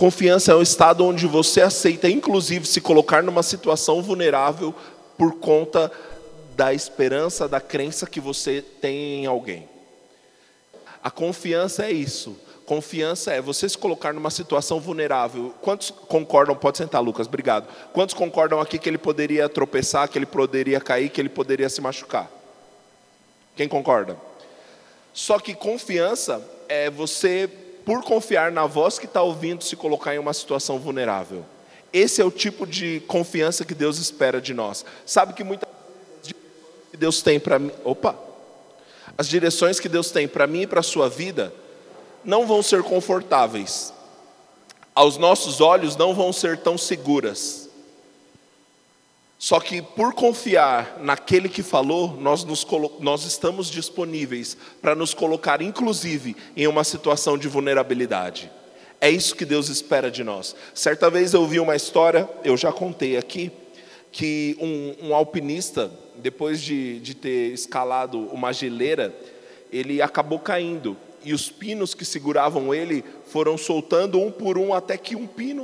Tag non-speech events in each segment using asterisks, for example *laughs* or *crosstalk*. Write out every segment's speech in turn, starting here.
Confiança é um estado onde você aceita, inclusive, se colocar numa situação vulnerável por conta da esperança, da crença que você tem em alguém. A confiança é isso. Confiança é você se colocar numa situação vulnerável. Quantos concordam? Pode sentar, Lucas, obrigado. Quantos concordam aqui que ele poderia tropeçar, que ele poderia cair, que ele poderia se machucar? Quem concorda? Só que confiança é você, por confiar na voz que está ouvindo, se colocar em uma situação vulnerável. Esse é o tipo de confiança que Deus espera de nós. Sabe que muitas vezes Deus tem para mim. Opa! As direções que Deus tem para mim e para a sua vida não vão ser confortáveis, aos nossos olhos não vão ser tão seguras. Só que por confiar naquele que falou, nós, nos, nós estamos disponíveis para nos colocar, inclusive, em uma situação de vulnerabilidade. É isso que Deus espera de nós. Certa vez eu vi uma história, eu já contei aqui, que um, um alpinista, depois de, de ter escalado uma geleira, ele acabou caindo e os pinos que seguravam ele foram soltando um por um até que um pino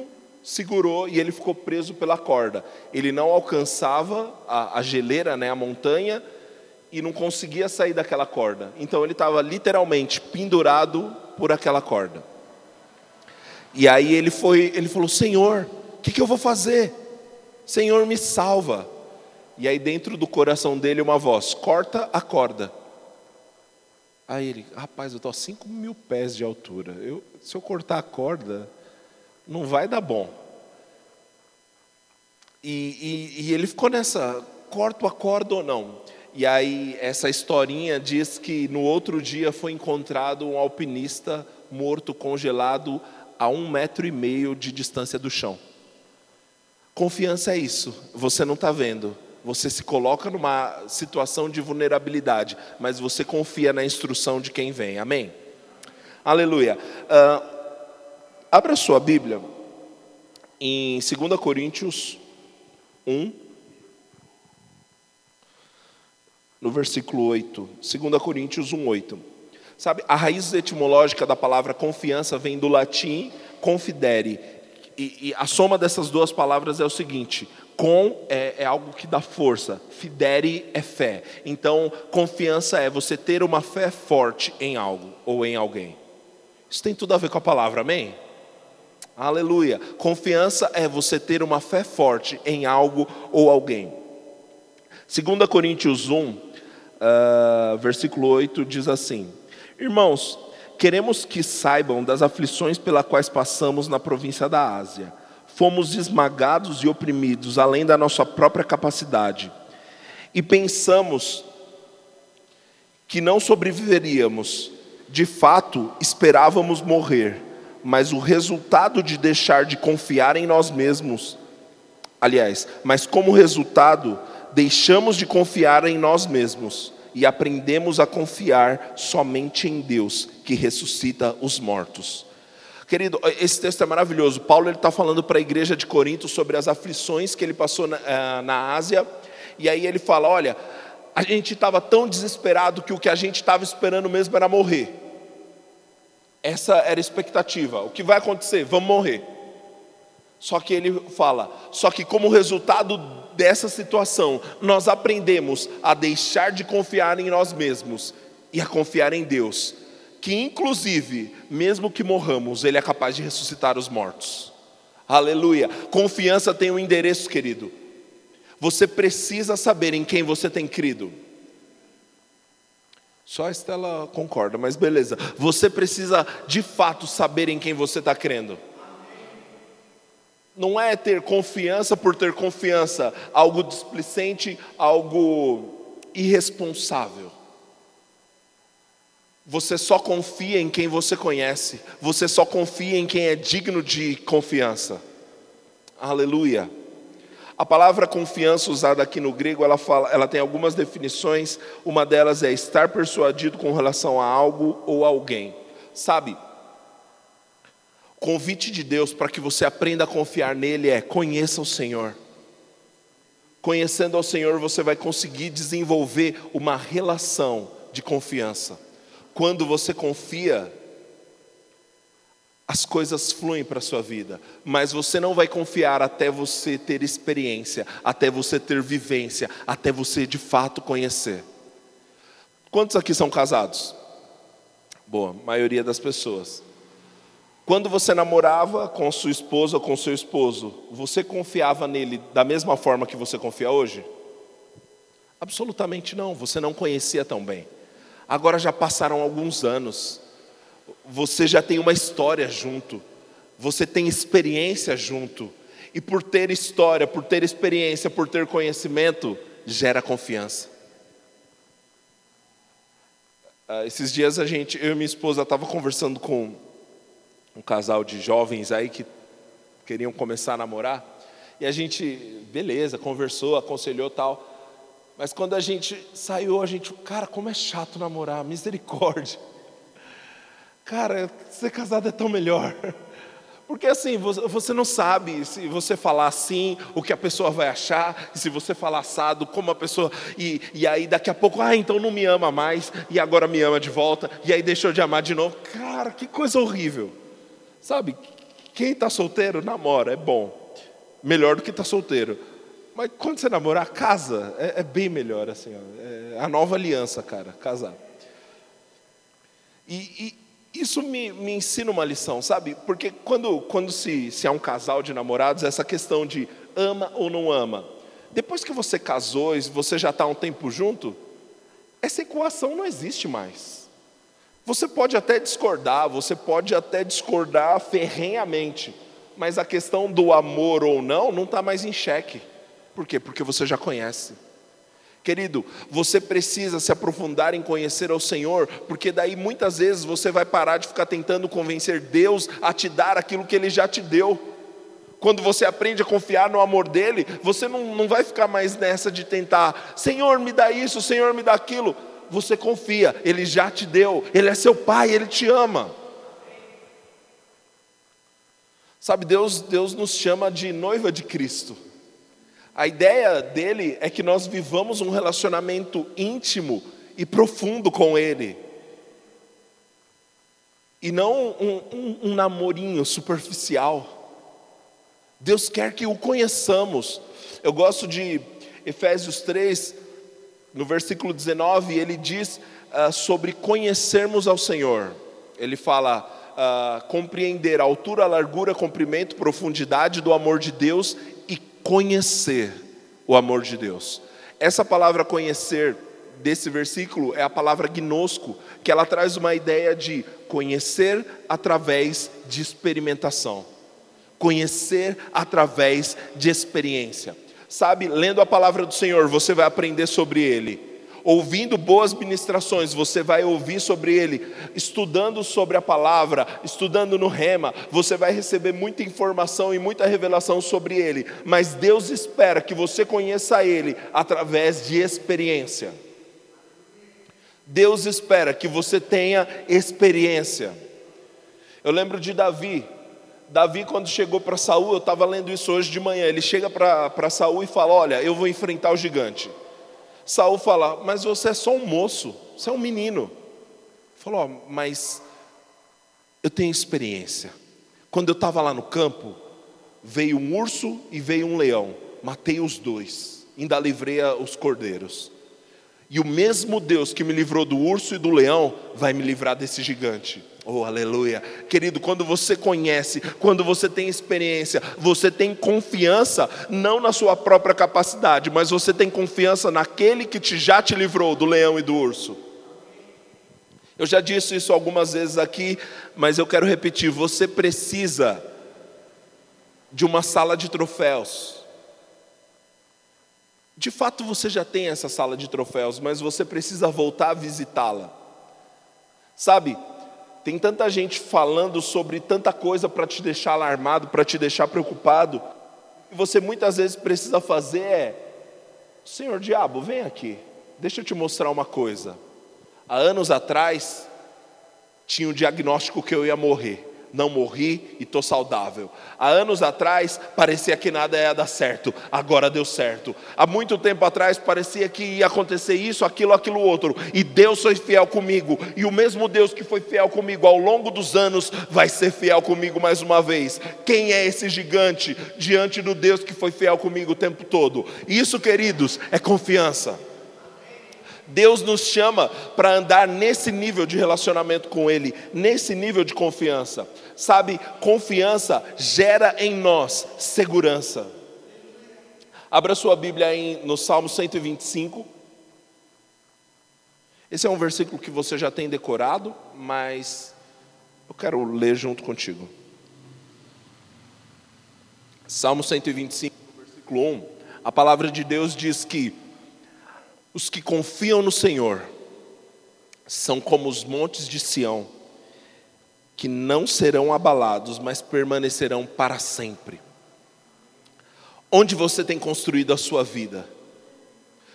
segurou e ele ficou preso pela corda. Ele não alcançava a, a geleira, né, a montanha, e não conseguia sair daquela corda. Então ele estava literalmente pendurado por aquela corda. E aí ele foi, ele falou: Senhor, o que, que eu vou fazer? Senhor, me salva. E aí dentro do coração dele uma voz: corta a corda. Aí ele, rapaz, eu estou a 5 mil pés de altura. Eu, se eu cortar a corda, não vai dar bom. E, e, e ele ficou nessa, corto a corda ou não? E aí essa historinha diz que no outro dia foi encontrado um alpinista morto, congelado, a um metro e meio de distância do chão. Confiança é isso, você não está vendo, você se coloca numa situação de vulnerabilidade, mas você confia na instrução de quem vem. Amém? Aleluia. Uh, abra sua Bíblia em 2 Coríntios 1, no versículo 8. 2 Coríntios 1, 8. Sabe, a raiz etimológica da palavra confiança vem do latim confidere. E, e a soma dessas duas palavras é o seguinte: com é, é, algo que dá força, fidere é fé. Então, confiança é você ter uma fé forte em algo ou em alguém. Isso tem tudo a ver com a palavra, amém? Aleluia. Confiança é você ter uma fé forte em algo ou alguém. 2 Coríntios 1, uh, ah, versículo 8 diz assim: Irmãos, queremos que saibam das aflições pelas quais passamos na província da Ásia fomos esmagados e oprimidos além da nossa própria capacidade. E pensamos que não sobreviveríamos. De fato, esperávamos morrer, mas o resultado de deixar de confiar em nós mesmos, aliás, mas como resultado, deixamos de confiar em nós mesmos e aprendemos a confiar somente em Deus, que ressuscita os mortos. Querido, esse texto é maravilhoso. Paulo está falando para a igreja de Corinto sobre as aflições que ele passou na, eh, na Ásia. E aí ele fala: Olha, a gente estava tão desesperado que o que a gente estava esperando mesmo era morrer. Essa era a expectativa. O que vai acontecer? Vamos morrer. Só que ele fala: Só que como resultado dessa situação, nós aprendemos a deixar de confiar em nós mesmos e a confiar em Deus que inclusive, mesmo que morramos, Ele é capaz de ressuscitar os mortos. Aleluia. Confiança tem um endereço, querido. Você precisa saber em quem você tem crido. Só a Estela concorda, mas beleza. Você precisa de fato saber em quem você está crendo. Não é ter confiança por ter confiança, algo displicente, algo irresponsável. Você só confia em quem você conhece. Você só confia em quem é digno de confiança. Aleluia. A palavra confiança usada aqui no grego, ela, fala, ela tem algumas definições. Uma delas é estar persuadido com relação a algo ou alguém. Sabe? Convite de Deus para que você aprenda a confiar nele é: conheça o Senhor. Conhecendo ao Senhor, você vai conseguir desenvolver uma relação de confiança. Quando você confia, as coisas fluem para a sua vida, mas você não vai confiar até você ter experiência, até você ter vivência, até você de fato conhecer. Quantos aqui são casados? Boa, maioria das pessoas. Quando você namorava com sua esposa ou com seu esposo, você confiava nele da mesma forma que você confia hoje? Absolutamente não, você não conhecia tão bem. Agora já passaram alguns anos, você já tem uma história junto, você tem experiência junto, e por ter história, por ter experiência, por ter conhecimento, gera confiança. Uh, esses dias a gente, eu e minha esposa estava conversando com um casal de jovens aí que queriam começar a namorar, e a gente, beleza, conversou, aconselhou tal. Mas quando a gente saiu, a gente, cara, como é chato namorar, misericórdia. Cara, ser casado é tão melhor. Porque assim, você não sabe se você falar assim, o que a pessoa vai achar, se você falar assado, como a pessoa. E, e aí daqui a pouco, ah, então não me ama mais, e agora me ama de volta, e aí deixou de amar de novo. Cara, que coisa horrível. Sabe, quem está solteiro, namora, é bom. Melhor do que está solteiro. Mas quando você namorar, casa, é, é bem melhor, assim, ó, é a nova aliança, cara, casar. E, e isso me, me ensina uma lição, sabe? Porque quando, quando se, se há um casal de namorados, essa questão de ama ou não ama. Depois que você casou e você já está um tempo junto, essa equação não existe mais. Você pode até discordar, você pode até discordar ferrenhamente, mas a questão do amor ou não não está mais em xeque. Por quê? Porque você já conhece. Querido, você precisa se aprofundar em conhecer ao Senhor, porque daí muitas vezes você vai parar de ficar tentando convencer Deus a te dar aquilo que Ele já te deu. Quando você aprende a confiar no amor dEle, você não, não vai ficar mais nessa de tentar, Senhor, me dá isso, Senhor, me dá aquilo. Você confia, Ele já te deu, Ele é seu Pai, Ele te ama. Sabe, Deus, Deus nos chama de noiva de Cristo. A ideia dele é que nós vivamos um relacionamento íntimo e profundo com Ele. E não um, um, um namorinho superficial. Deus quer que o conheçamos. Eu gosto de Efésios 3, no versículo 19, ele diz uh, sobre conhecermos ao Senhor. Ele fala: uh, compreender a altura, a largura, comprimento, profundidade do amor de Deus conhecer o amor de Deus. Essa palavra conhecer desse versículo é a palavra gnosco, que ela traz uma ideia de conhecer através de experimentação. Conhecer através de experiência. Sabe, lendo a palavra do Senhor, você vai aprender sobre ele ouvindo boas ministrações, você vai ouvir sobre ele, estudando sobre a palavra, estudando no rema, você vai receber muita informação e muita revelação sobre ele, mas Deus espera que você conheça ele através de experiência. Deus espera que você tenha experiência. Eu lembro de Davi, Davi, quando chegou para Saul, eu estava lendo isso hoje de manhã. Ele chega para Saul e fala: Olha, eu vou enfrentar o gigante. Saul fala: Mas você é só um moço, você é um menino. Falou: Mas eu tenho experiência. Quando eu estava lá no campo, veio um urso e veio um leão. Matei os dois, ainda livrei os cordeiros. E o mesmo Deus que me livrou do urso e do leão vai me livrar desse gigante. Oh, aleluia. Querido, quando você conhece, quando você tem experiência, você tem confiança, não na sua própria capacidade, mas você tem confiança naquele que te, já te livrou do leão e do urso. Eu já disse isso algumas vezes aqui, mas eu quero repetir: você precisa de uma sala de troféus. De fato, você já tem essa sala de troféus, mas você precisa voltar a visitá-la. Sabe, tem tanta gente falando sobre tanta coisa para te deixar alarmado, para te deixar preocupado. E você muitas vezes precisa fazer é: Senhor diabo, vem aqui, deixa eu te mostrar uma coisa. Há anos atrás, tinha um diagnóstico que eu ia morrer. Não morri e estou saudável. Há anos atrás parecia que nada ia dar certo, agora deu certo. Há muito tempo atrás parecia que ia acontecer isso, aquilo, aquilo outro, e Deus foi fiel comigo, e o mesmo Deus que foi fiel comigo ao longo dos anos vai ser fiel comigo mais uma vez. Quem é esse gigante diante do Deus que foi fiel comigo o tempo todo? Isso, queridos, é confiança. Deus nos chama para andar nesse nível de relacionamento com Ele, nesse nível de confiança. Sabe, confiança gera em nós segurança. Abra sua Bíblia aí no Salmo 125. Esse é um versículo que você já tem decorado, mas eu quero ler junto contigo. Salmo 125, versículo 1. A palavra de Deus diz que os que confiam no Senhor são como os montes de Sião, que não serão abalados, mas permanecerão para sempre. Onde você tem construído a sua vida?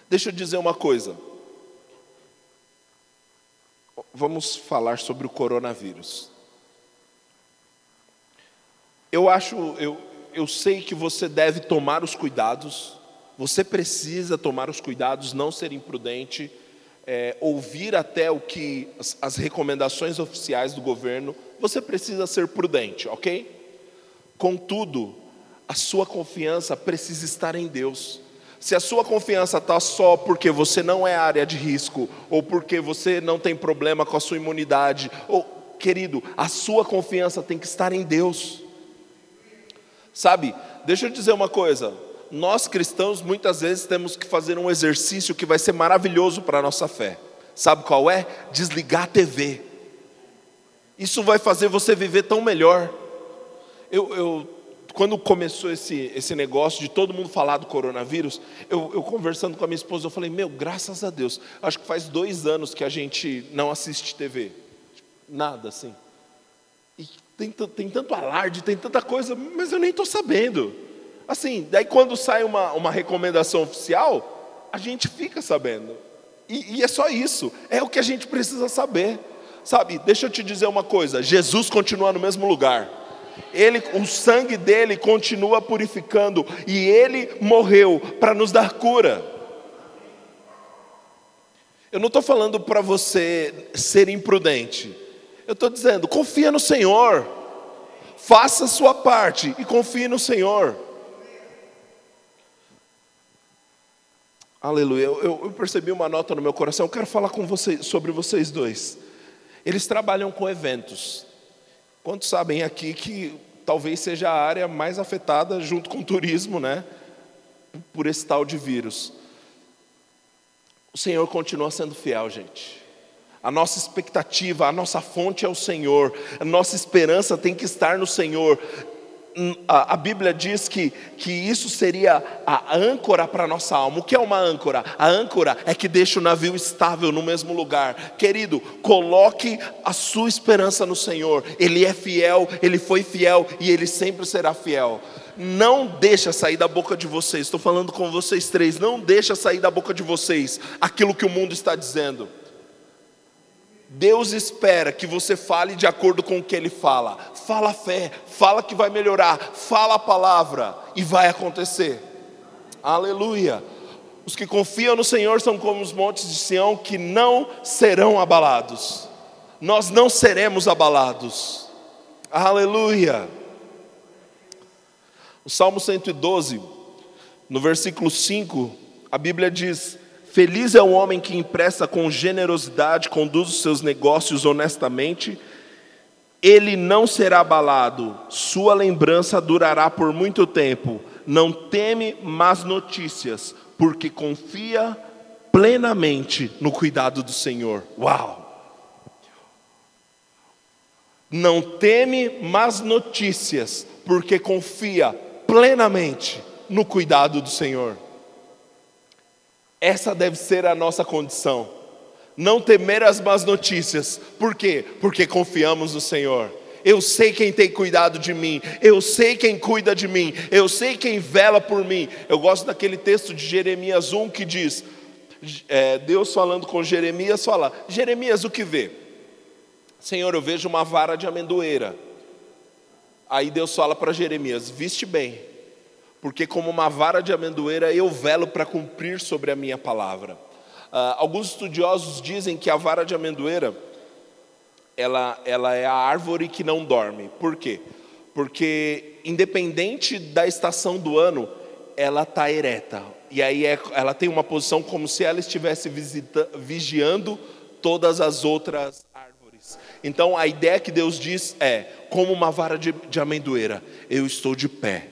Deixa eu dizer uma coisa. Vamos falar sobre o coronavírus. Eu acho, eu, eu sei que você deve tomar os cuidados você precisa tomar os cuidados, não ser imprudente, é, ouvir até o que as, as recomendações oficiais do governo. Você precisa ser prudente, ok? Contudo, a sua confiança precisa estar em Deus. Se a sua confiança está só porque você não é área de risco, ou porque você não tem problema com a sua imunidade, ou, querido, a sua confiança tem que estar em Deus. Sabe, deixa eu dizer uma coisa: nós cristãos muitas vezes temos que fazer um exercício que vai ser maravilhoso para a nossa fé. Sabe qual é? Desligar a TV. Isso vai fazer você viver tão melhor. Eu, eu quando começou esse, esse negócio de todo mundo falar do coronavírus, eu, eu, conversando com a minha esposa, eu falei, meu, graças a Deus, acho que faz dois anos que a gente não assiste TV. Nada assim. E tem, tem tanto alarde, tem tanta coisa, mas eu nem estou sabendo. Assim, daí quando sai uma, uma recomendação oficial, a gente fica sabendo. E, e é só isso, é o que a gente precisa saber. Sabe, deixa eu te dizer uma coisa: Jesus continua no mesmo lugar. Ele, o sangue dele continua purificando e ele morreu para nos dar cura. Eu não estou falando para você ser imprudente. Eu estou dizendo, confia no Senhor. Faça a sua parte e confie no Senhor. Aleluia. Eu, eu, percebi uma nota no meu coração. Eu quero falar com vocês, sobre vocês dois. Eles trabalham com eventos. Quantos sabem aqui que talvez seja a área mais afetada, junto com o turismo, né? Por esse tal de vírus. O Senhor continua sendo fiel, gente. A nossa expectativa, a nossa fonte é o Senhor. A nossa esperança tem que estar no Senhor a, Bíblia diz que, que isso seria a âncora para a nossa alma. O que é uma âncora? A âncora é que deixa o navio estável no mesmo lugar. Querido, coloque a sua esperança no Senhor. Ele é fiel, ele foi fiel e ele sempre será fiel. Não deixa sair da boca de vocês. Estou falando com vocês três. Não deixa sair da boca de vocês aquilo que o mundo está dizendo. Deus espera que você fale de acordo com o que Ele fala. Fala a fé, fala que vai melhorar, fala a palavra e vai acontecer. Aleluia. Os que confiam no Senhor são como os montes de Sião que não serão abalados. Nós não seremos abalados. Aleluia. O Salmo 112, no versículo 5, a Bíblia diz: Feliz é o homem que empresta com generosidade, conduz os seus negócios honestamente. Ele não será abalado, sua lembrança durará por muito tempo. Não teme más notícias, porque confia plenamente no cuidado do Senhor. Uau! Não teme más notícias, porque confia plenamente no cuidado do Senhor. Essa deve ser a nossa condição. Não temer as más notícias. Por quê? Porque confiamos no Senhor. Eu sei quem tem cuidado de mim, eu sei quem cuida de mim, eu sei quem vela por mim. Eu gosto daquele texto de Jeremias 1 que diz: é, Deus falando com Jeremias, fala: Jeremias, o que vê? Senhor, eu vejo uma vara de amendoeira. Aí Deus fala para Jeremias: Viste bem, porque como uma vara de amendoeira eu velo para cumprir sobre a minha palavra. Uh, alguns estudiosos dizem que a vara de amendoeira ela, ela é a árvore que não dorme. Por quê? Porque independente da estação do ano, ela está ereta. E aí é, ela tem uma posição como se ela estivesse visita, vigiando todas as outras árvores. Então a ideia que Deus diz é: como uma vara de, de amendoeira, eu estou de pé,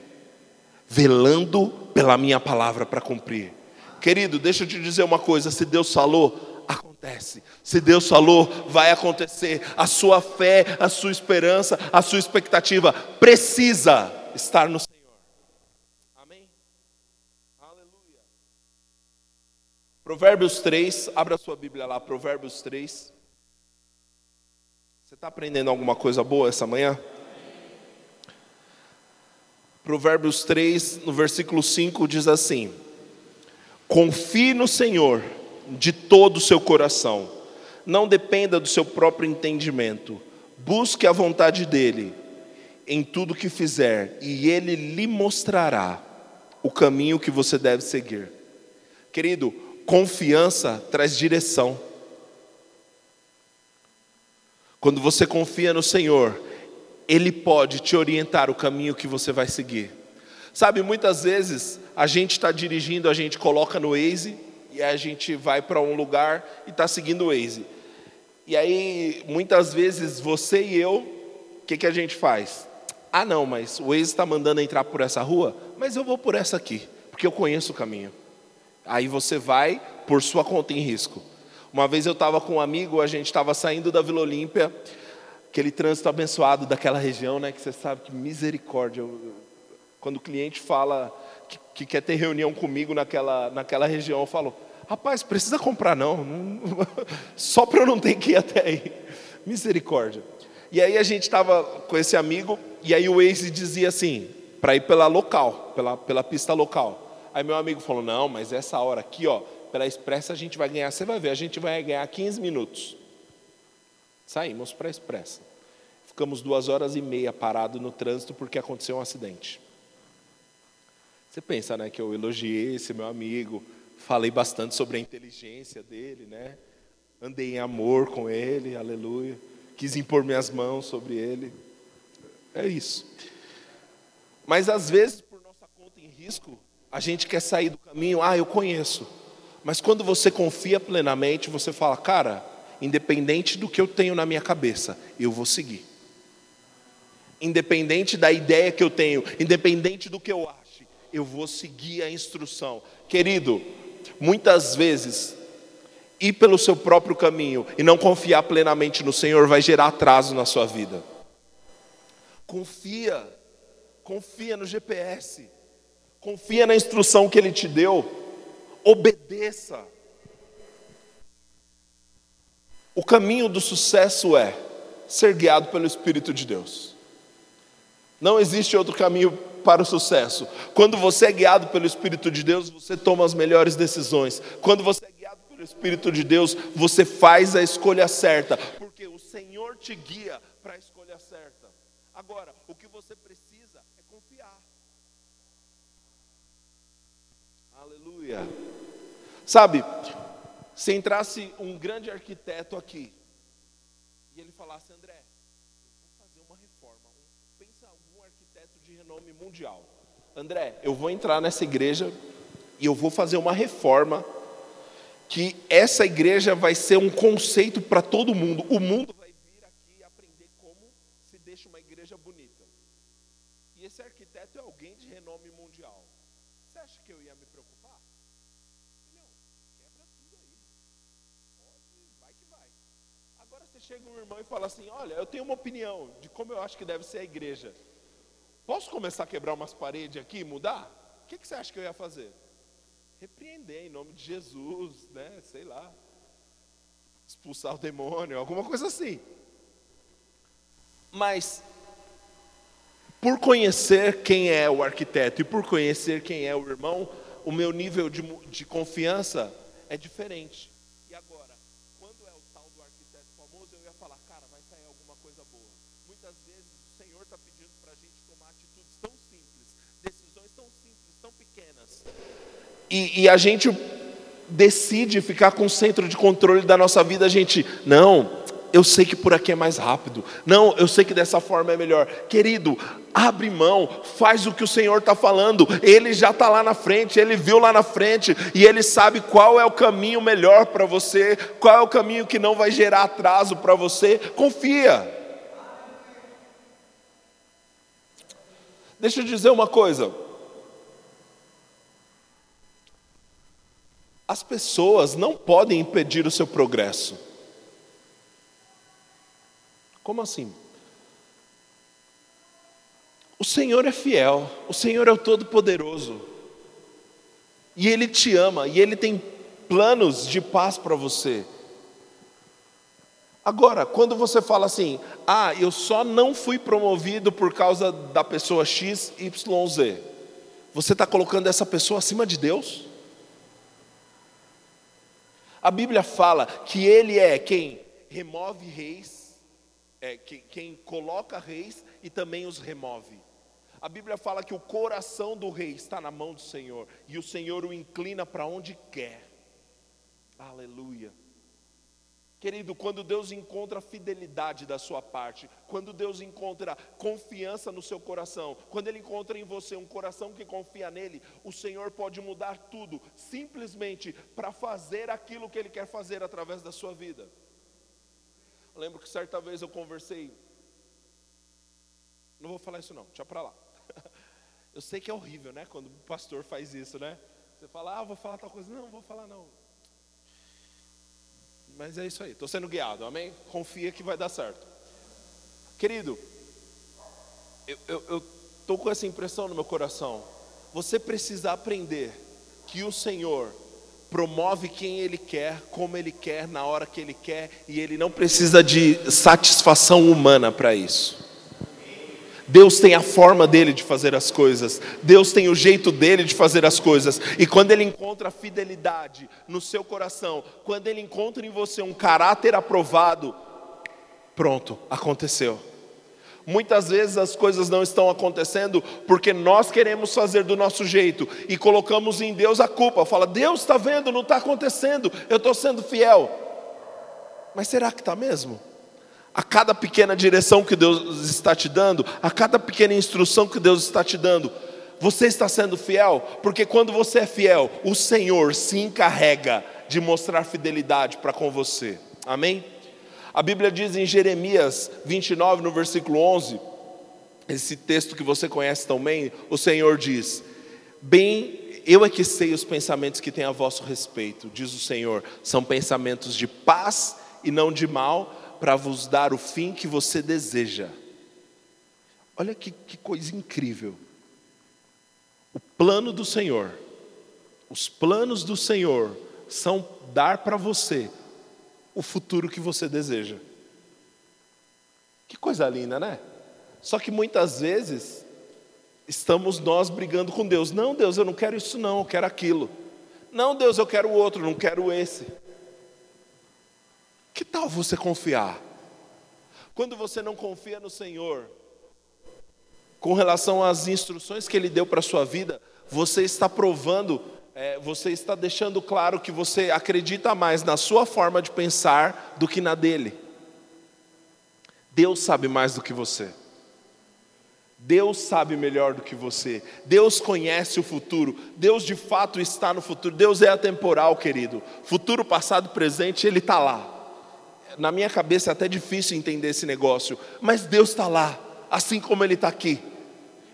velando pela minha palavra para cumprir. Querido, deixa eu te dizer uma coisa: se Deus falou, acontece. Se Deus falou, vai acontecer. A sua fé, a sua esperança, a sua expectativa precisa estar no Senhor. Amém? Aleluia. Provérbios 3, abra sua Bíblia lá, Provérbios 3. Você está aprendendo alguma coisa boa essa manhã? Provérbios 3, no versículo 5, diz assim: Confie no Senhor de todo o seu coração, não dependa do seu próprio entendimento, busque a vontade dEle em tudo que fizer, e Ele lhe mostrará o caminho que você deve seguir. Querido, confiança traz direção. Quando você confia no Senhor, Ele pode te orientar o caminho que você vai seguir. Sabe, muitas vezes a gente está dirigindo, a gente coloca no Waze e a gente vai para um lugar e está seguindo o Waze. E aí, muitas vezes, você e eu, o que, que a gente faz? Ah, não, mas o Waze está mandando entrar por essa rua, mas eu vou por essa aqui, porque eu conheço o caminho. Aí você vai por sua conta em risco. Uma vez eu estava com um amigo, a gente estava saindo da Vila Olímpia, aquele trânsito abençoado daquela região, né? Que você sabe que misericórdia. Quando o cliente fala que, que quer ter reunião comigo naquela, naquela região, eu falo, rapaz, precisa comprar não, *laughs* só para eu não ter que ir até aí. Misericórdia. E aí a gente estava com esse amigo, e aí o Waze dizia assim, para ir pela local, pela, pela pista local. Aí meu amigo falou, não, mas essa hora aqui, ó, pela expressa a gente vai ganhar, você vai ver, a gente vai ganhar 15 minutos. Saímos para a expressa. Ficamos duas horas e meia parados no trânsito porque aconteceu um acidente. Você pensa, né, que eu elogiei esse meu amigo, falei bastante sobre a inteligência dele, né? Andei em amor com ele, aleluia. Quis impor minhas mãos sobre ele. É isso. Mas às vezes, por nossa conta em risco, a gente quer sair do caminho, ah, eu conheço. Mas quando você confia plenamente, você fala, cara, independente do que eu tenho na minha cabeça, eu vou seguir. Independente da ideia que eu tenho, independente do que eu ache, eu vou seguir a instrução. Querido, muitas vezes, ir pelo seu próprio caminho e não confiar plenamente no Senhor vai gerar atraso na sua vida. Confia, confia no GPS, confia na instrução que Ele te deu obedeça. O caminho do sucesso é ser guiado pelo Espírito de Deus. Não existe outro caminho para o sucesso. Quando você é guiado pelo Espírito de Deus, você toma as melhores decisões. Quando você é guiado pelo Espírito de Deus, você faz a escolha certa, porque o Senhor te guia para a escolha certa. Agora, o que você precisa é confiar. Aleluia. Sabe, se entrasse um grande arquiteto aqui e ele falasse, André, eu vou fazer uma reforma. Pensa algum arquiteto de renome mundial. André, eu vou entrar nessa igreja e eu vou fazer uma reforma que essa igreja vai ser um conceito para todo mundo. O mundo vai vir aqui aprender como se deixa uma igreja bonita. E esse arquiteto é alguém de renome mundial. Você acha que eu ia me preocupar? Chega um irmão e fala assim: Olha, eu tenho uma opinião de como eu acho que deve ser a igreja. Posso começar a quebrar umas paredes aqui e mudar? O que, que você acha que eu ia fazer? Repreender em nome de Jesus, né? Sei lá. Expulsar o demônio, alguma coisa assim. Mas, por conhecer quem é o arquiteto e por conhecer quem é o irmão, o meu nível de, de confiança é diferente. muitas vezes o Senhor está pedindo para a gente e, e a gente decide ficar com o centro de controle da nossa vida, a gente, não, eu sei que por aqui é mais rápido. Não, eu sei que dessa forma é melhor. Querido, abre mão, faz o que o Senhor está falando. Ele já está lá na frente, ele viu lá na frente e ele sabe qual é o caminho melhor para você, qual é o caminho que não vai gerar atraso para você. Confia. Deixa eu dizer uma coisa. As pessoas não podem impedir o seu progresso. Como assim? O Senhor é fiel, o Senhor é o Todo-Poderoso, e Ele te ama, e Ele tem planos de paz para você. Agora, quando você fala assim, ah, eu só não fui promovido por causa da pessoa X, Y, Z, você está colocando essa pessoa acima de Deus? A Bíblia fala que Ele é quem remove reis, é, quem, quem coloca reis e também os remove. A Bíblia fala que o coração do rei está na mão do Senhor e o Senhor o inclina para onde quer. Aleluia. Querido, quando Deus encontra fidelidade da sua parte, quando Deus encontra confiança no seu coração, quando Ele encontra em você um coração que confia nele, o Senhor pode mudar tudo, simplesmente para fazer aquilo que Ele quer fazer através da sua vida. Eu lembro que certa vez eu conversei, não vou falar isso não, deixa para lá. *laughs* Eu sei que é horrível, né? Quando o pastor faz isso, né? Você fala, ah, vou falar tal coisa. Não, vou falar não. Mas é isso aí, estou sendo guiado, amém? Confia que vai dar certo. Querido, eu estou com essa impressão no meu coração. Você precisa aprender que o Senhor promove quem Ele quer, como Ele quer, na hora que Ele quer, e Ele não precisa de satisfação humana para isso. Deus tem a forma dele de fazer as coisas, Deus tem o jeito dele de fazer as coisas, e quando ele encontra fidelidade no seu coração, quando ele encontra em você um caráter aprovado, pronto, aconteceu. Muitas vezes as coisas não estão acontecendo porque nós queremos fazer do nosso jeito e colocamos em Deus a culpa. Fala, Deus está vendo, não está acontecendo, eu estou sendo fiel. Mas será que está mesmo? A cada pequena direção que Deus está te dando, a cada pequena instrução que Deus está te dando, você está sendo fiel, porque quando você é fiel, o Senhor se encarrega de mostrar fidelidade para com você. Amém? A Bíblia diz em Jeremias 29, no versículo 11, esse texto que você conhece também, o Senhor diz: Bem, eu é que sei os pensamentos que tem a vosso respeito, diz o Senhor, são pensamentos de paz e não de mal, para vos dar o fim que você deseja. Olha que, que coisa incrível. O plano do Senhor, os planos do Senhor são dar para você o futuro que você deseja. Que coisa linda, né? Só que muitas vezes estamos nós brigando com Deus. Não, Deus, eu não quero isso não, eu quero aquilo. Não, Deus, eu quero o outro, não quero esse. Que tal você confiar? Quando você não confia no Senhor, com relação às instruções que Ele deu para a sua vida, você está provando, é, você está deixando claro que você acredita mais na sua forma de pensar do que na dele. Deus sabe mais do que você. Deus sabe melhor do que você. Deus conhece o futuro. Deus de fato está no futuro. Deus é atemporal, querido. Futuro, passado, presente, Ele está lá na minha cabeça é até difícil entender esse negócio, mas Deus está lá, assim como Ele está aqui.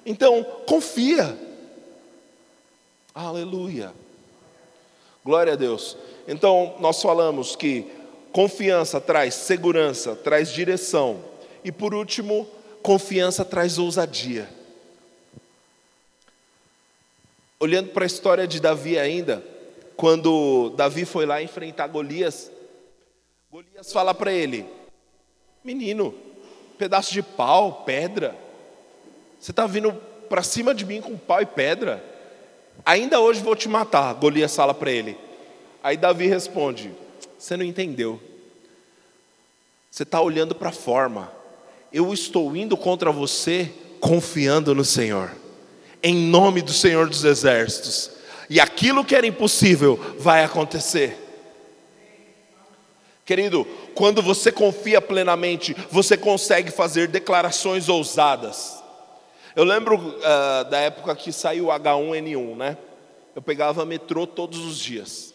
Então, confia. Aleluia. Glória a Deus. Então, nós falamos que confiança traz segurança, traz direção. E por último, confiança traz ousadia. Olhando para a história de Davi ainda, quando Davi foi lá enfrentar Golias, Golias fala para ele: Menino, pedaço de pau, pedra, você está vindo para cima de mim com pau e pedra? Ainda hoje vou te matar. Golias fala para ele. Aí Davi responde: Você não entendeu. Você está olhando para a forma. Eu estou indo contra você confiando no Senhor, em nome do Senhor dos Exércitos. E aquilo que era impossível vai acontecer. Querido, quando você confia plenamente, você consegue fazer declarações ousadas. Eu lembro uh, da época que saiu o H1N1, né? Eu pegava metrô todos os dias.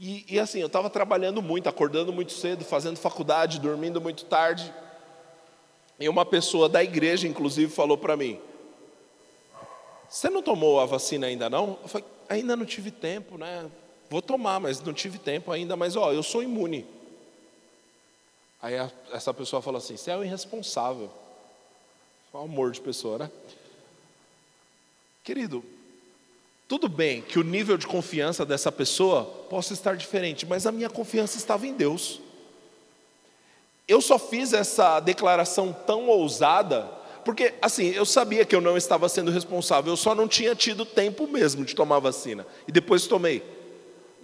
E, e assim, eu estava trabalhando muito, acordando muito cedo, fazendo faculdade, dormindo muito tarde. E uma pessoa da igreja, inclusive, falou para mim: Você não tomou a vacina ainda não? Eu falei: Ainda não tive tempo, né? Vou tomar, mas não tive tempo ainda. Mas ó, eu sou imune. Aí a, essa pessoa falou assim: Você é o irresponsável. Um amor de pessoa, né? Querido, tudo bem que o nível de confiança dessa pessoa possa estar diferente, mas a minha confiança estava em Deus. Eu só fiz essa declaração tão ousada, porque assim, eu sabia que eu não estava sendo responsável, eu só não tinha tido tempo mesmo de tomar vacina, e depois tomei.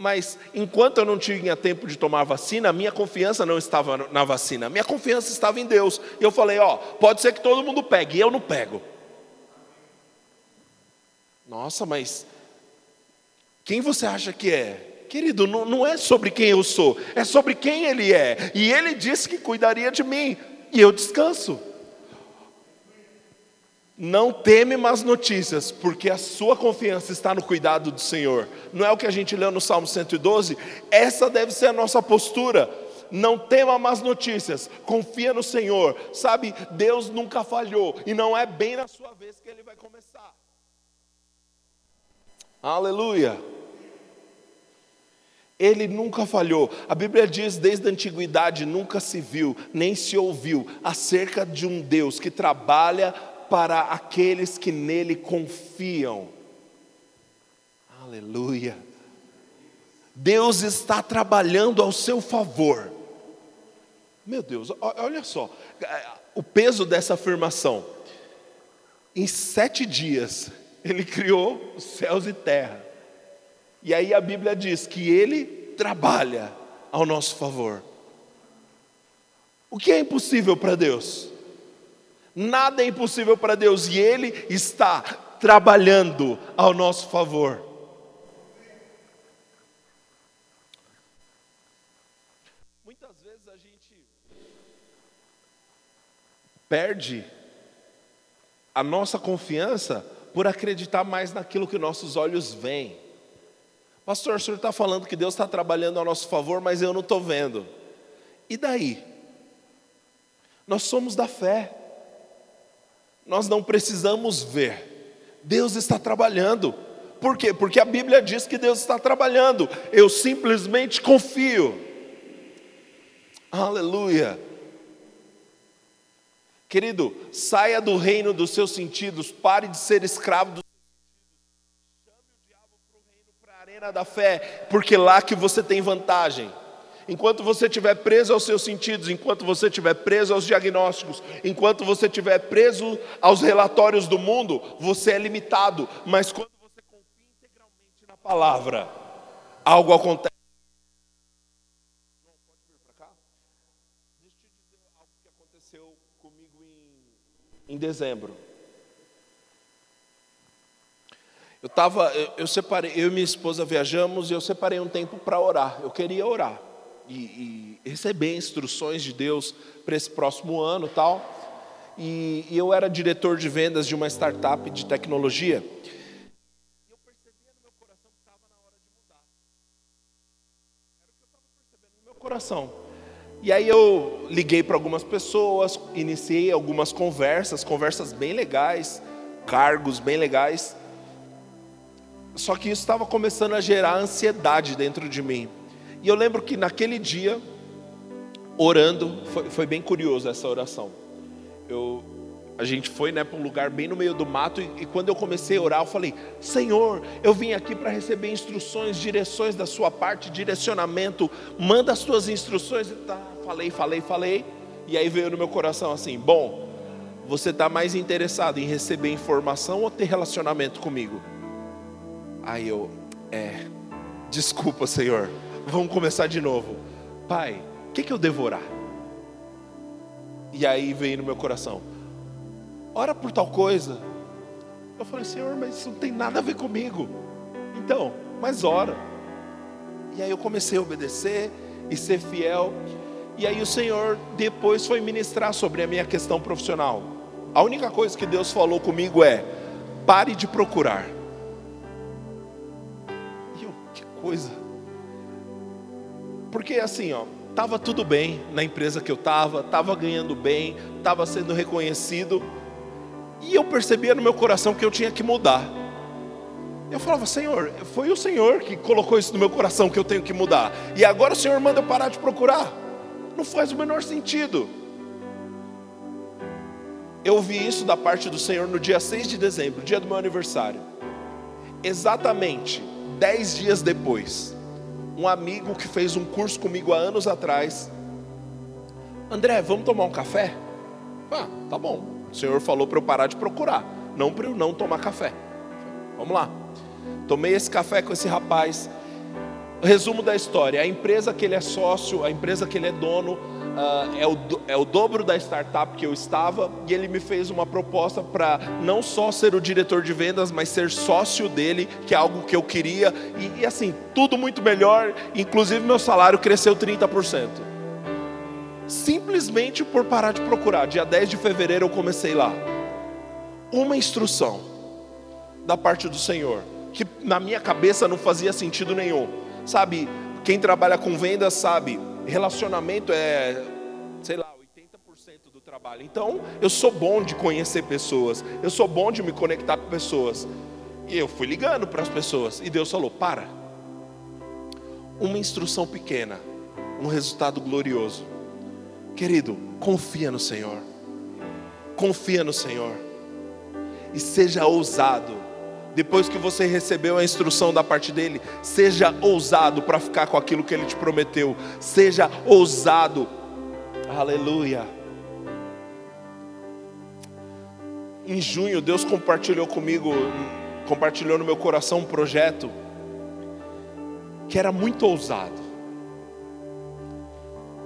Mas enquanto eu não tinha tempo de tomar vacina, a minha confiança não estava na vacina, minha confiança estava em Deus. E eu falei: Ó, pode ser que todo mundo pegue, e eu não pego. Nossa, mas quem você acha que é? Querido, não, não é sobre quem eu sou, é sobre quem Ele é. E Ele disse que cuidaria de mim, e eu descanso. Não teme más notícias, porque a sua confiança está no cuidado do Senhor. Não é o que a gente leu no Salmo 112? Essa deve ser a nossa postura. Não tema más notícias, confia no Senhor. Sabe, Deus nunca falhou, e não é bem na sua vez que Ele vai começar. Aleluia. Ele nunca falhou. A Bíblia diz: desde a antiguidade nunca se viu, nem se ouviu acerca de um Deus que trabalha para aqueles que nele confiam. Aleluia. Deus está trabalhando ao seu favor. Meu Deus, olha só, o peso dessa afirmação. Em sete dias, Ele criou os céus e terra. E aí a Bíblia diz que ele trabalha ao nosso favor. O que é impossível para Deus? Nada é impossível para Deus e Ele está trabalhando ao nosso favor. Muitas vezes a gente perde a nossa confiança por acreditar mais naquilo que nossos olhos veem. Pastor, o senhor está falando que Deus está trabalhando ao nosso favor, mas eu não estou vendo. E daí? Nós somos da fé. Nós não precisamos ver. Deus está trabalhando. Por quê? Porque a Bíblia diz que Deus está trabalhando. Eu simplesmente confio. Aleluia. Querido, saia do reino dos seus sentidos, pare de ser escravo dos arena da fé, porque lá que você tem vantagem. Enquanto você estiver preso aos seus sentidos, enquanto você estiver preso aos diagnósticos, enquanto você estiver preso aos relatórios do mundo, você é limitado. Mas quando você confia integralmente na palavra, algo acontece. Em, em dezembro. Eu estava, eu, eu, separei, eu e minha esposa viajamos e eu separei um tempo para orar. Eu queria orar e, e receber instruções de Deus para esse próximo ano, tal. E, e, eu era diretor de vendas de uma startup de tecnologia. Coração. E aí eu liguei para algumas pessoas, iniciei algumas conversas, conversas bem legais, cargos bem legais. Só que isso estava começando a gerar ansiedade dentro de mim. E eu lembro que naquele dia, orando, foi, foi bem curioso essa oração. Eu, a gente foi né, para um lugar bem no meio do mato, e, e, quando eu comecei a orar, eu falei: Senhor, eu vim aqui para receber instruções, direções da Sua parte, direcionamento, manda as tuas instruções. E tá, falei, falei, falei, e aí veio no meu coração assim: Bom, você está mais interessado em receber informação ou ter relacionamento comigo? Aí eu, é, desculpa, Senhor, vamos começar de novo. Pai, o que, que eu devorar? E aí veio no meu coração, ora por tal coisa. Eu falei, Senhor, mas isso não tem nada a ver comigo. Então, mas ora. E aí eu comecei a obedecer e ser fiel. E aí o Senhor depois foi ministrar sobre a minha questão profissional. A única coisa que Deus falou comigo é: pare de procurar. E eu, que coisa. Porque assim, ó, tava tudo bem na empresa que eu tava, tava ganhando bem, tava sendo reconhecido, e eu percebia no meu coração que eu tinha que mudar. Eu falava, Senhor, foi o Senhor que colocou isso no meu coração que eu tenho que mudar. E agora o Senhor manda eu parar de procurar. Não faz o menor sentido. Eu ouvi isso da parte do Senhor no dia 6 de dezembro, dia do meu aniversário. Exatamente dez dias depois, um amigo que fez um curso comigo há anos atrás. André, vamos tomar um café? Ah, tá bom. O Senhor falou para eu parar de procurar, não para eu não tomar café. Vamos lá. Tomei esse café com esse rapaz. Resumo da história: a empresa que ele é sócio, a empresa que ele é dono, uh, é, o, é o dobro da startup que eu estava, e ele me fez uma proposta para não só ser o diretor de vendas, mas ser sócio dele, que é algo que eu queria, e, e assim, tudo muito melhor, inclusive meu salário cresceu 30%. Simplesmente por parar de procurar. Dia 10 de fevereiro eu comecei lá. Uma instrução da parte do Senhor, que na minha cabeça não fazia sentido nenhum. Sabe, quem trabalha com vendas sabe, relacionamento é, sei lá, 80% do trabalho. Então, eu sou bom de conhecer pessoas, eu sou bom de me conectar com pessoas. E eu fui ligando para as pessoas, e Deus falou: para. Uma instrução pequena, um resultado glorioso. Querido, confia no Senhor. Confia no Senhor. E seja ousado depois que você recebeu a instrução da parte dele, seja ousado para ficar com aquilo que ele te prometeu. Seja ousado. Aleluia. Em junho, Deus compartilhou comigo, compartilhou no meu coração um projeto que era muito ousado.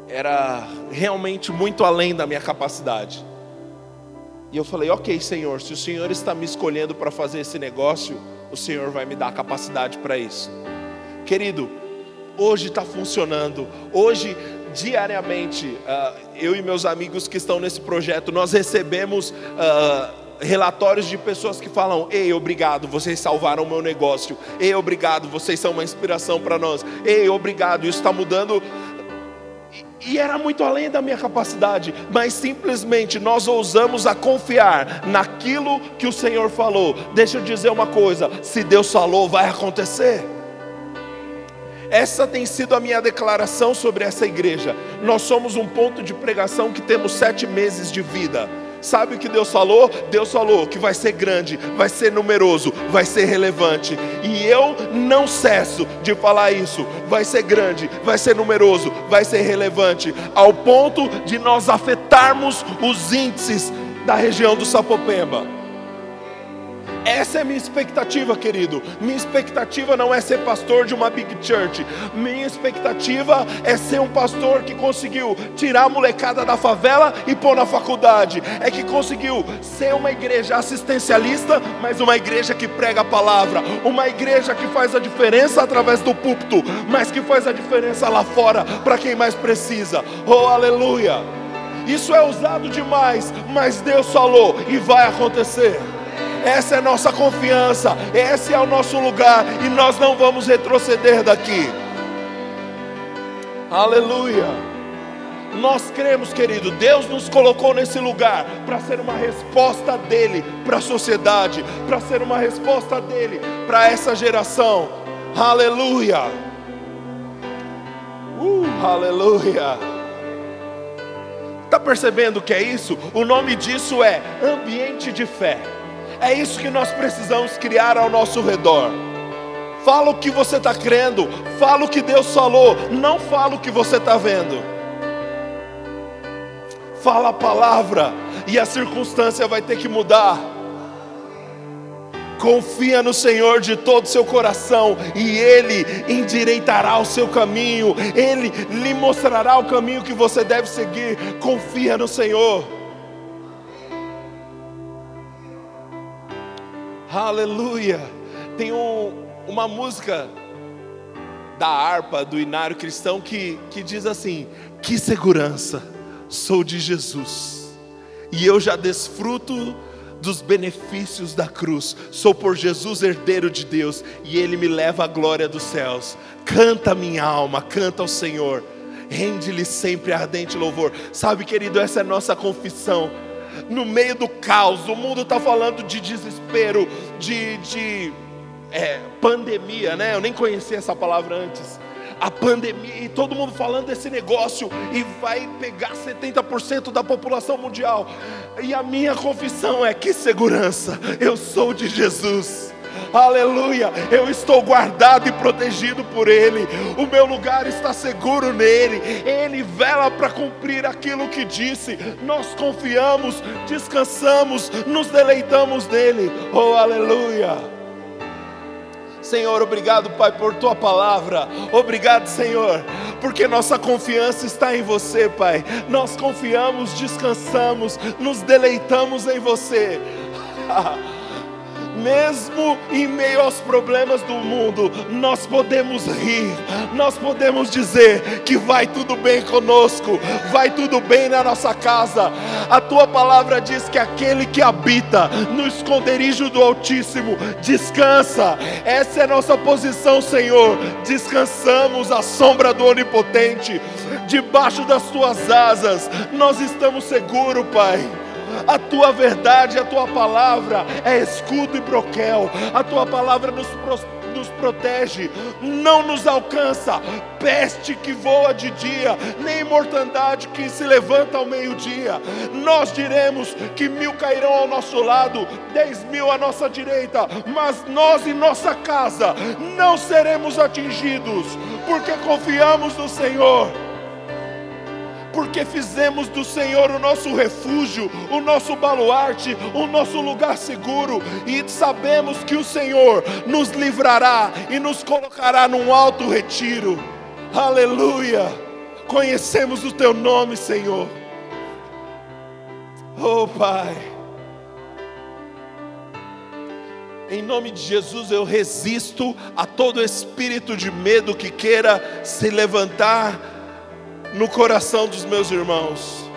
Era realmente muito além da minha capacidade. E eu falei: Ok, Senhor, se o Senhor está me escolhendo para fazer esse negócio, o Senhor vai me dar a capacidade para isso. Querido, hoje está funcionando. Hoje, diariamente, uh, eu e meus amigos que estão nesse projeto, nós recebemos. Uh, relatórios de pessoas que falam: Ei, obrigado, vocês salvaram o meu negócio. Ei, obrigado, vocês são uma inspiração para nós. Ei, obrigado, isso está mudando e era muito além da minha capacidade, mas simplesmente nós ousamos a confiar naquilo que o Senhor falou. Deixa eu dizer uma coisa: se Deus falou, vai acontecer. Essa tem sido a minha declaração sobre essa igreja. Nós somos um ponto de pregação que temos sete meses de vida. Sabe o que Deus falou? Deus falou que vai ser grande, vai ser numeroso, vai ser relevante. E eu não cesso de falar isso. Vai ser grande, vai ser numeroso, vai ser relevante, ao ponto de nós afetarmos os índices da região do Sapopemba. Essa é minha expectativa, querido. Minha expectativa não é ser pastor de uma big church. Minha expectativa é ser um pastor que conseguiu tirar a molecada da favela e pôr na faculdade. É que conseguiu ser uma igreja assistencialista, mas uma igreja que prega a palavra. Uma igreja que faz a diferença através do púlpito, mas que faz a diferença lá fora para quem mais precisa. Oh, aleluia! Isso é usado demais, mas Deus falou e vai acontecer essa é a nossa confiança, esse é o nosso lugar e nós não vamos retroceder daqui. Aleluia. Nós cremos, querido, Deus nos colocou nesse lugar para ser uma resposta dele para a sociedade, para ser uma resposta dele para essa geração. Aleluia. Uh, aleluia. Está percebendo o que é isso? O nome disso é ambiente de fé. É isso que nós precisamos criar ao nosso redor. Fala o que você está crendo, fala o que Deus falou, não fala o que você está vendo. Fala a palavra e a circunstância vai ter que mudar. Confia no Senhor de todo o seu coração e Ele endireitará o seu caminho, Ele lhe mostrará o caminho que você deve seguir. Confia no Senhor. Aleluia. Tem um, uma música da harpa do Inário Cristão que, que diz assim: Que segurança, sou de Jesus, e eu já desfruto dos benefícios da cruz. Sou por Jesus herdeiro de Deus e Ele me leva à glória dos céus. Canta minha alma, canta ao Senhor, rende-lhe sempre ardente louvor. Sabe, querido, essa é a nossa confissão. No meio do caos, o mundo está falando de desespero, de, de é, pandemia, né? Eu nem conhecia essa palavra antes a pandemia e todo mundo falando desse negócio e vai pegar 70% da população mundial. E a minha confissão é que segurança, eu sou de Jesus. Aleluia, eu estou guardado e protegido por Ele, o meu lugar está seguro nele, Ele vela para cumprir aquilo que disse. Nós confiamos, descansamos, nos deleitamos nele. Oh, aleluia. Senhor, obrigado, Pai, por tua palavra. Obrigado, Senhor, porque nossa confiança está em você, Pai. Nós confiamos, descansamos, nos deleitamos em você. *laughs* mesmo em meio aos problemas do mundo, nós podemos rir, nós podemos dizer que vai tudo bem conosco, vai tudo bem na nossa casa. A tua palavra diz que aquele que habita no esconderijo do Altíssimo descansa. Essa é a nossa posição, Senhor. Descansamos à sombra do Onipotente, debaixo das tuas asas, nós estamos seguros, Pai a tua verdade, a tua palavra é escudo e broquel, a tua palavra nos, nos protege, não nos alcança. Peste que voa de dia, nem mortandade que se levanta ao meio-dia. Nós diremos que mil cairão ao nosso lado, dez mil à nossa direita, mas nós e nossa casa não seremos atingidos, porque confiamos no Senhor porque fizemos do Senhor o nosso refúgio, o nosso baluarte, o nosso lugar seguro, e sabemos que o Senhor nos livrará e nos colocará num alto retiro. Aleluia! Conhecemos o teu nome, Senhor. Oh, Pai. Em nome de Jesus eu resisto a todo espírito de medo que queira se levantar no coração dos meus irmãos.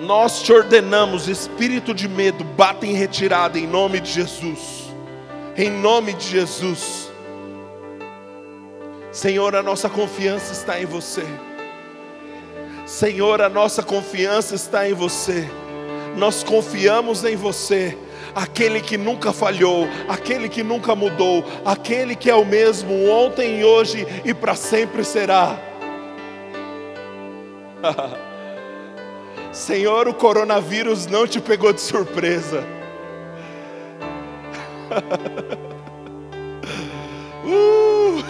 Nós te ordenamos, espírito de medo, bata em retirada em nome de Jesus. Em nome de Jesus. Senhor, a nossa confiança está em você. Senhor, a nossa confiança está em você. Nós confiamos em você aquele que nunca falhou, aquele que nunca mudou, aquele que é o mesmo ontem hoje e para sempre será. *laughs* Senhor, o coronavírus não te pegou de surpresa. *laughs* uh!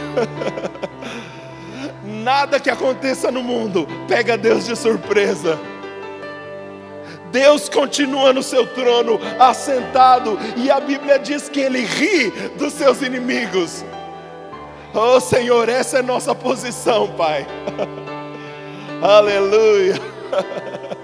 *laughs* Nada que aconteça no mundo pega Deus de surpresa. Deus continua no seu trono, assentado, e a Bíblia diz que Ele ri dos seus inimigos. Oh Senhor, essa é nossa posição, Pai. *laughs* Aleluia. *laughs*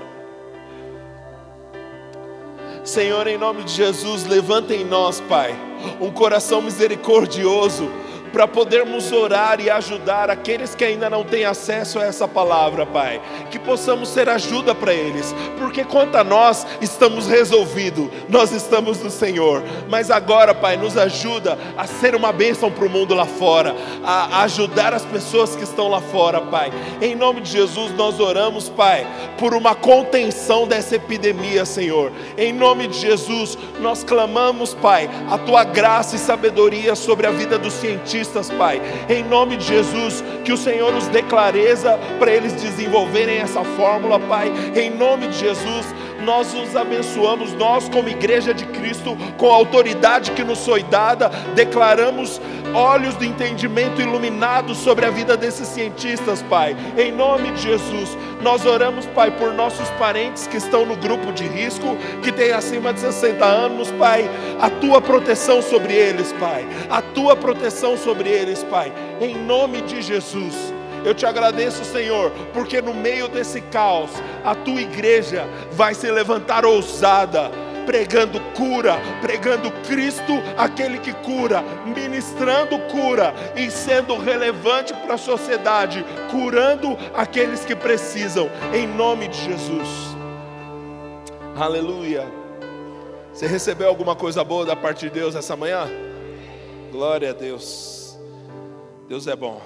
Senhor, em nome de Jesus, levanta em nós, Pai, um coração misericordioso para podermos orar e ajudar aqueles que ainda não têm acesso a essa palavra, Pai. Que possamos ser ajuda para eles, porque quanto a nós estamos resolvidos, nós estamos no Senhor. Mas agora, Pai, nos ajuda a ser uma bênção para o mundo lá fora, a ajudar as pessoas que estão lá fora, Pai. Em nome de Jesus, nós oramos, Pai, por uma contenção dessa epidemia, Senhor. Em nome de Jesus, nós clamamos, Pai, a tua graça e sabedoria sobre a vida dos cientistas cientistas, Pai. Em nome de Jesus, que o Senhor nos dê clareza para eles desenvolverem essa fórmula, Pai. Em nome de Jesus, nós os abençoamos, nós, como igreja de Cristo, com a autoridade que nos foi dada, declaramos olhos do entendimento iluminados sobre a vida desses cientistas, Pai. Em nome de Jesus, nós oramos, Pai, por nossos parentes que estão no grupo de risco, que têm acima de 60 anos, Pai. A tua proteção sobre eles, Pai. A tua proteção sobre eles, Pai. Em nome de Jesus. Eu te agradeço, Senhor, porque no meio desse caos, a tua igreja vai se levantar ousada pregando cura, pregando Cristo, aquele que cura, ministrando cura e sendo relevante para a sociedade, curando aqueles que precisam, em nome de Jesus. Aleluia. Você recebeu alguma coisa boa da parte de Deus essa manhã? Glória a Deus. Deus é bom.